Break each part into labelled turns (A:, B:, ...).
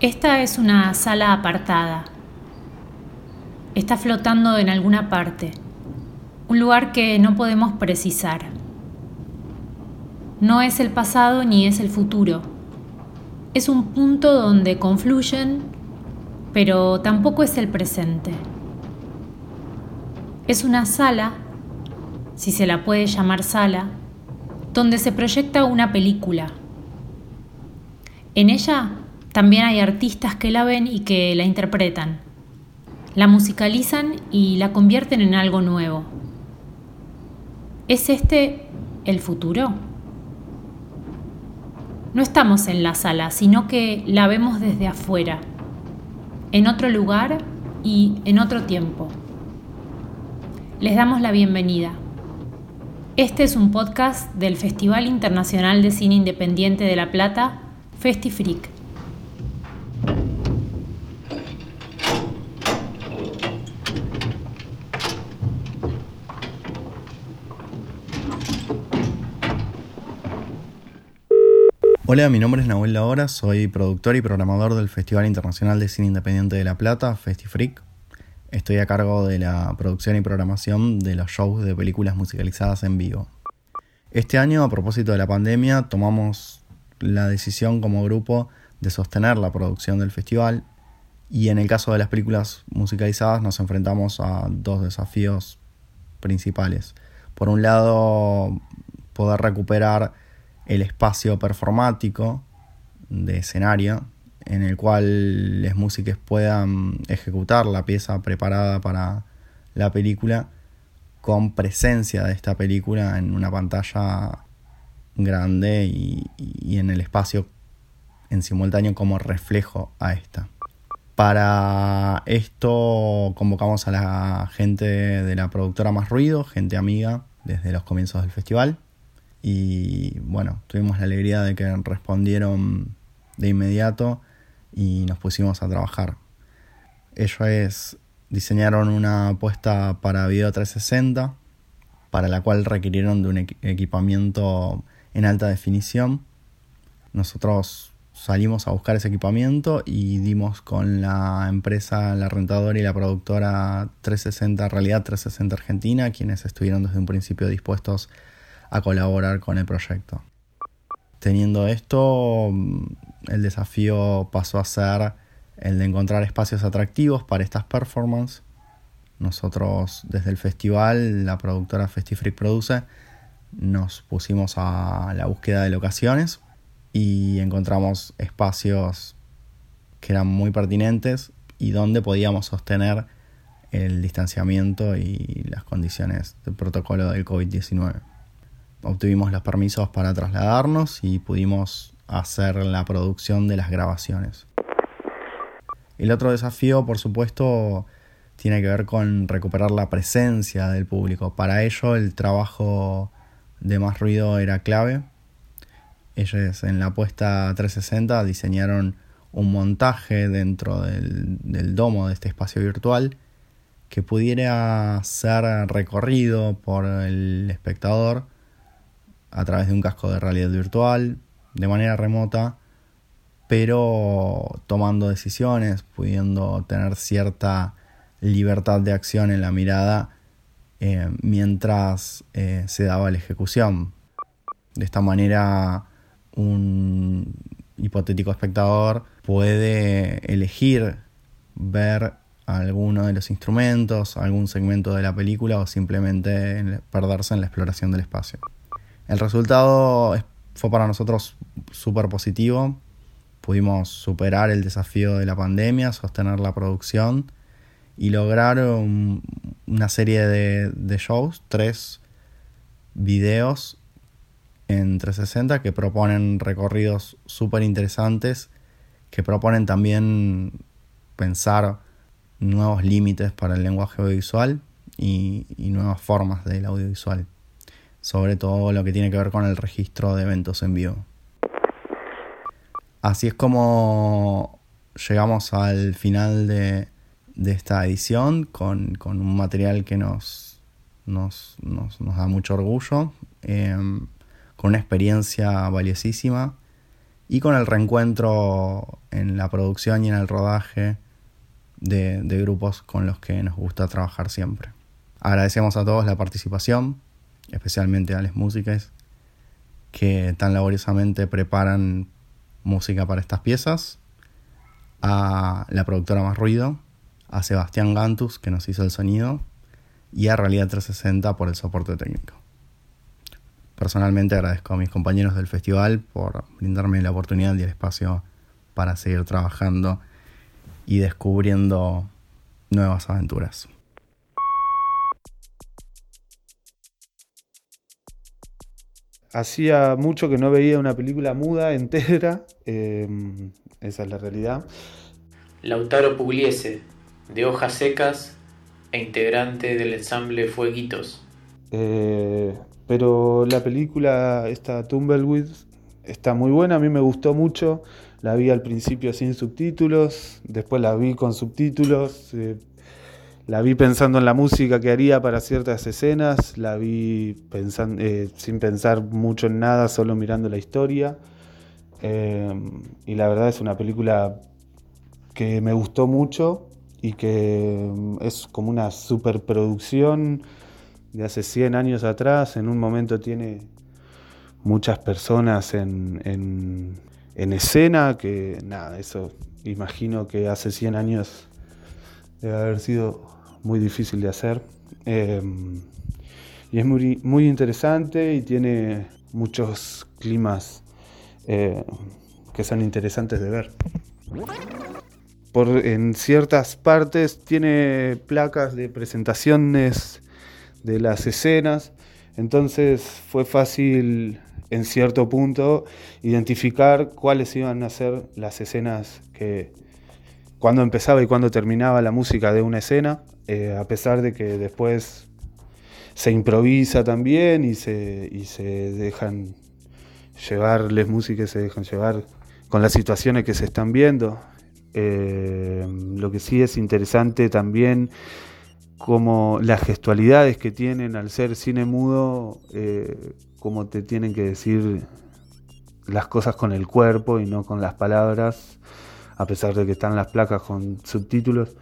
A: Esta es una sala apartada. Está flotando en alguna parte, un lugar que no podemos precisar. No es el pasado ni es el futuro. Es un punto donde confluyen, pero tampoco es el presente. Es una sala, si se la puede llamar sala, donde se proyecta una película. En ella también hay artistas que la ven y que la interpretan. La musicalizan y la convierten en algo nuevo. ¿Es este el futuro? No estamos en la sala, sino que la vemos desde afuera, en otro lugar y en otro tiempo. Les damos la bienvenida. Este es un podcast del Festival Internacional de Cine Independiente de La Plata, FestiFreak.
B: Hola, mi nombre es Nahuel Lahora, soy productor y programador del Festival Internacional de Cine Independiente de La Plata, FestiFreak. Estoy a cargo de la producción y programación de los shows de películas musicalizadas en vivo. Este año, a propósito de la pandemia, tomamos la decisión como grupo de sostener la producción del festival y en el caso de las películas musicalizadas nos enfrentamos a dos desafíos principales. Por un lado, poder recuperar el espacio performático de escenario en el cual los músicos puedan ejecutar la pieza preparada para la película con presencia de esta película en una pantalla grande y, en el espacio en simultáneo como reflejo a esta. Para esto convocamos a la gente de la productora Más Ruido, gente amiga desde los comienzos del festival y bueno, tuvimos la alegría de que respondieron de inmediato y nos pusimos a trabajar. Ellos diseñaron una apuesta para video 360, para la cual requirieron de un equipamiento en alta definición. Nosotros salimos a buscar ese equipamiento y dimos con la empresa, la rentadora y la productora 360, Realidad 360 Argentina, quienes estuvieron desde un principio dispuestos colaborar con el proyecto. Teniendo esto, mm, el desafío pasó a ser el de encontrar espacios atractivos para estas performances. Nosotros desde el festival, la productora FestiFreak Produce, nos pusimos a la búsqueda de locaciones y encontramos espacios que eran muy pertinentes y donde podíamos sostener el distanciamiento y las condiciones del protocolo del COVID-19 obtuvimos los permisos para trasladarnos y pudimos hacer la producción de las grabaciones. El otro desafío, por supuesto, tiene que ver con recuperar la presencia del público. Para ello el trabajo de más ruido era clave. Ellos en la apuesta 360 diseñaron un montaje dentro del, del domo de este espacio virtual que pudiera ser recorrido por el espectador a través de un casco de realidad virtual, de manera remota, pero tomando decisiones, pudiendo tener cierta libertad de acción en la mirada eh, mientras eh, se daba la ejecución. De esta manera, un hipotético espectador puede elegir ver alguno de los instrumentos, algún segmento de la película o simplemente perderse en la exploración del espacio. El resultado fue para nosotros súper positivo. Pudimos superar el desafío de la pandemia, sostener la producción y lograr una serie de, shows, tres videos en 360 que proponen recorridos súper interesantes, que proponen también pensar nuevos límites para el lenguaje audiovisual y nuevas formas del audiovisual sobre todo lo que tiene que ver con el registro de eventos en vivo. Así es como llegamos al final de, esta edición con, un material que nos, nos, da mucho orgullo, em, con una experiencia valiosísima y con el reencuentro en la producción y en el rodaje de, grupos con los que nos gusta trabajar siempre. Agradecemos a todos la participación, especialmente a las músicas que tan laboriosamente preparan música para estas piezas, a la productora Más Ruido, a Sebastián Gantus que nos hizo el sonido y a Realidad 360 por el soporte técnico. Personalmente agradezco a mis compañeros del festival por brindarme la oportunidad y el espacio para seguir trabajando y descubriendo nuevas aventuras.
C: Hacía mucho que no veía una película muda entera, em, esa es la realidad.
D: Lautaro Pugliese, de hojas secas e integrante del ensamble Fueguitos.
C: Eh, pero la película, esta Tumbleweed, está muy buena, a mí me gustó mucho. La vi al principio sin subtítulos, después la vi con subtítulos. Eh, la vi pensando en la música que haría para ciertas escenas, la vi pensando, eh, sin pensar mucho en nada, solo mirando la historia. Eh, y la verdad es una película que me gustó mucho y que mm, es como una superproducción de hace 100 años atrás. En un momento tiene muchas personas en, en escena, que nada, eso imagino que hace 100 años debe haber sido muy difícil de hacer. Eh, y es muy, muy interesante y tiene muchos climas eh, que son interesantes de ver. Por, en ciertas partes tiene placas de presentaciones de las escenas, entonces fue fácil en cierto punto identificar cuáles iban a ser las escenas que cuando empezaba y cuando terminaba la música de una escena. Eh, a pesar de que después se improvisa también y se, se dejan llevar las músicas, se dejan llevar con las situaciones que se están viendo. Eh, lo que sí es interesante también como las gestualidades que tienen al ser cine mudo, eh, como te tienen que decir las cosas con el cuerpo y no con las palabras, a pesar de que están las placas con subtítulos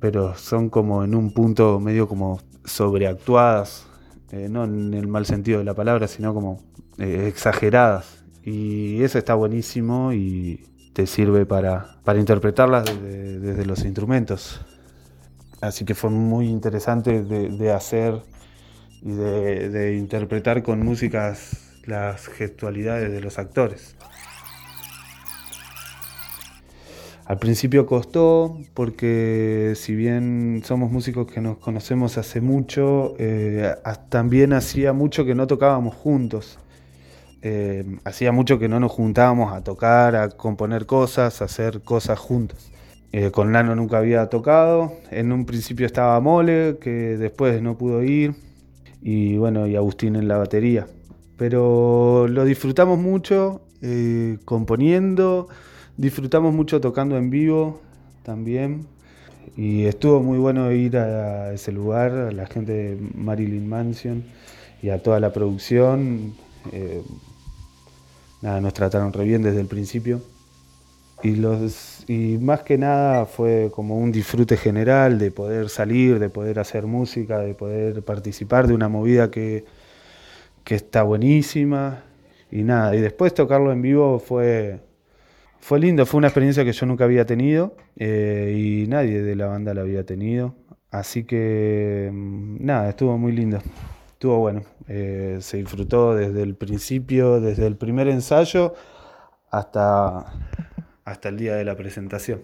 C: pero son como en un punto medio como sobreactuadas, eh, no en el mal sentido de la palabra, sino como eh, exageradas. Y eso está buenísimo y te sirve para, para interpretarlas desde, los instrumentos. Así que fue muy interesante de, hacer y de interpretar con músicas las gestualidades de los actores. Al principio costó porque si bien somos músicos que nos conocemos hace mucho, eh, también hacía mucho que no tocábamos juntos. Eh, hacía mucho que no nos juntábamos a tocar, a componer cosas, a hacer cosas juntos. Eh, con Nano nunca había tocado. En un principio estaba Mole, que después no pudo ir. Y bueno, y Agustín en la batería. Pero lo disfrutamos mucho componiendo Disfrutamos mucho tocando en vivo también. Y estuvo muy bueno ir a ese lugar, a la gente de Marilyn Mansion y a toda la producción. Eh, nada, nos trataron re bien desde el principio. Y, los, y más que nada fue como un disfrute general de poder salir, de poder hacer música, de poder participar de una movida que, que está buenísima. Y nada, y después tocarlo en vivo fue, fue lindo, fue una experiencia que yo nunca había tenido eh, y nadie de la banda la había tenido. Así que mm, nada, estuvo muy lindo, estuvo bueno. Eh, se disfrutó desde el principio, desde el primer ensayo hasta, hasta el día de la presentación.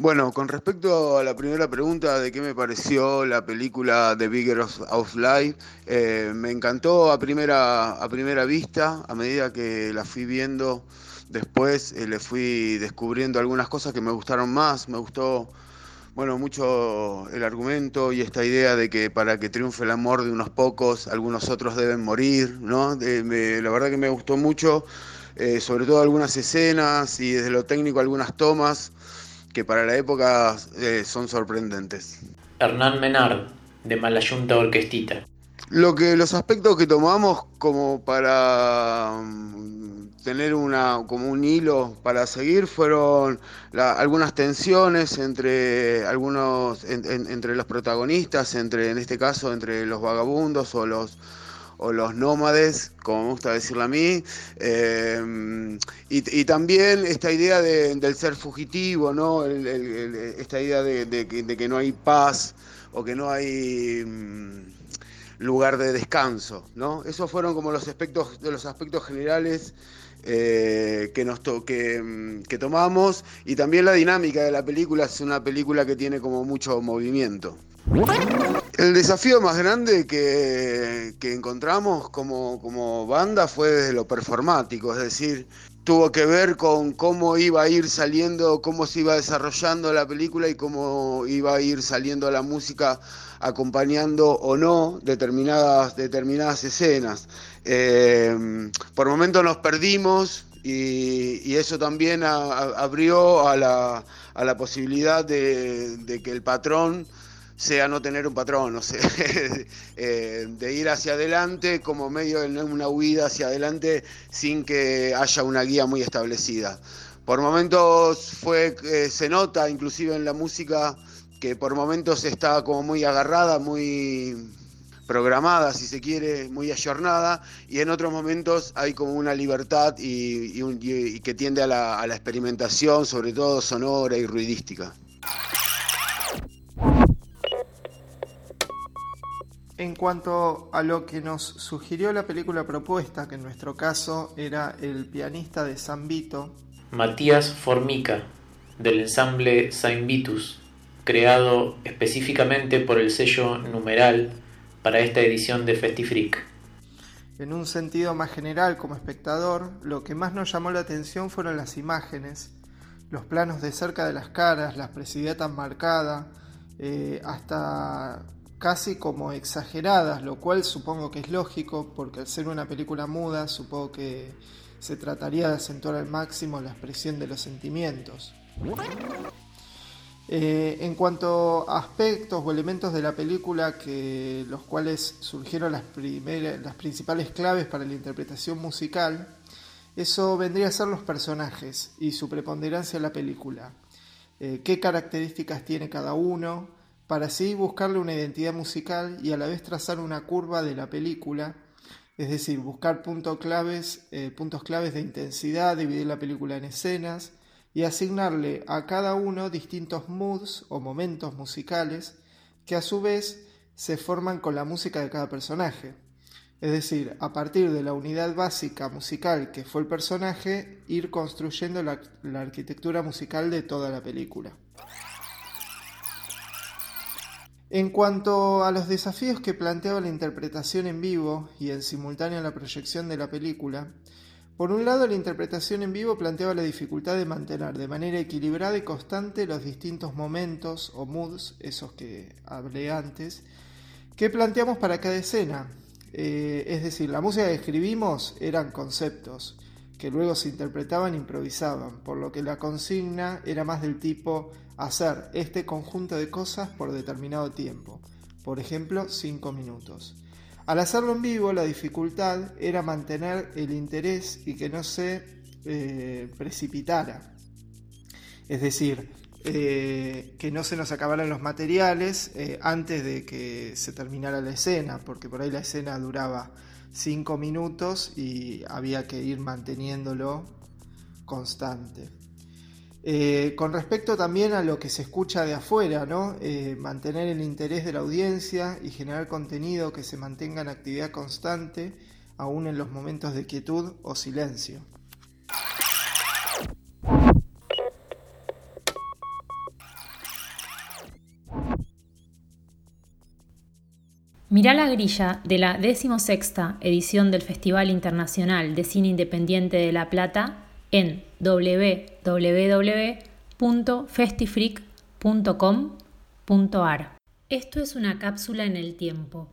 E: Bueno, con respecto a la primera pregunta de qué me pareció la película The Bigger of Life, eh, me encantó a primera, a primera vista, a medida que la fui viendo después, eh, le fui descubriendo algunas cosas que me gustaron más, me gustó, bueno, mucho el argumento y esta idea de que para que triunfe el amor de unos pocos, algunos otros deben morir, ¿no? la verdad que me gustó mucho, eh, sobre todo algunas escenas y desde lo técnico algunas tomas que para la época eh, son sorprendentes.
D: Hernán Menard, de Malayunta Orquestita.
E: Lo que los aspectos que tomamos como para mm, tener una como un hilo para seguir fueron algunas tensiones entre algunos entre los protagonistas, entre en este caso entre los vagabundos o los o los nómades, como me gusta decirlo a mí, eh, y, también esta idea del ser fugitivo, ¿no? esta idea de, que, no hay paz o que no hay mm, lugar de descanso, ¿no? Esos fueron como los aspectos de los aspectos generales eh, que, nos mm, que tomamos y también la dinámica de la película es una película que tiene como mucho movimiento. El desafío más grande que, encontramos como, banda fue desde lo performático, es decir, tuvo que ver con cómo iba a ir saliendo, cómo se iba desarrollando la película y cómo iba a ir saliendo la música acompañando o no determinadas, escenas. Eh, por momentos nos perdimos y, eso también abrió a la, posibilidad de que el patrón sea no tener un patrón, o sea, eh, de ir hacia adelante como medio de una huida hacia adelante sin que haya una guía muy establecida. Por momentos fue, eh, se nota inclusive en la música que por momentos está como muy agarrada, muy programada, si se quiere, muy ayornada, y en otros momentos hay como una libertad y, que tiende a la experimentación, sobre todo sonora y ruidística.
F: En cuanto a lo que nos sugirió la película propuesta, que en nuestro caso era el pianista de San Vito,
D: Matías Formica, del ensamble Saint Vitus, creado específicamente por el sello Numeral para esta edición de Festifreak.
F: En un sentido más general, como espectador, lo que más nos llamó la atención fueron las imágenes, los planos de cerca de las caras, la expresividad tan marcada, eh, hasta casi como exageradas, lo cual supongo que es lógico, porque al ser una película muda, supongo que se trataría de acentuar al máximo la expresión de los sentimientos. Eh, en cuanto a aspectos o elementos de la película que los cuales surgieron las, las principales claves para la interpretación musical, eso vendría a ser los personajes y su preponderancia en la película. Eh, qué características tiene cada uno, para así buscarle una identidad musical y a la vez trazar una curva de la película, es decir, buscar claves, eh, puntos claves de intensidad, dividir la película en escenas y asignarle a cada uno distintos moods o momentos musicales que a su vez se forman con la música de cada personaje. Es decir, a partir de la unidad básica musical que fue el personaje, ir construyendo la arquitectura musical de toda la película. En cuanto a los desafíos que planteaba la interpretación en vivo y en simultánea la proyección de la película, por un lado la interpretación en vivo planteaba la dificultad de mantener de manera equilibrada y constante los distintos momentos o moods, esos que hablé antes, que planteamos para cada escena. Eh, es decir, la música que escribimos eran conceptos que luego se interpretaban e improvisaban, por lo que la consigna era más del tipo hacer este conjunto de cosas por determinado tiempo, por ejemplo 5 minutos. Al hacerlo en vivo la dificultad era mantener el interés y que no se eh, precipitara. Es decir, eh, que no se nos acabaran los materiales eh, antes de que se terminara la escena, porque por ahí la escena duraba 5 minutos y había que ir manteniéndolo constante. Eh, con respecto también a lo que se escucha de afuera, ¿no? Eh, mantener el interés de la audiencia y generar contenido que se mantenga en actividad constante, aún en los momentos de quietud o silencio.
A: Mirá la grilla de la 16 edición del Festival Internacional de Cine Independiente de La Plata en www.festifreak.com.ar. Esto es una cápsula en el tiempo.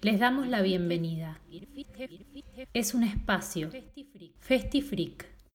A: Les damos la bienvenida. Es un espacio. Festifreak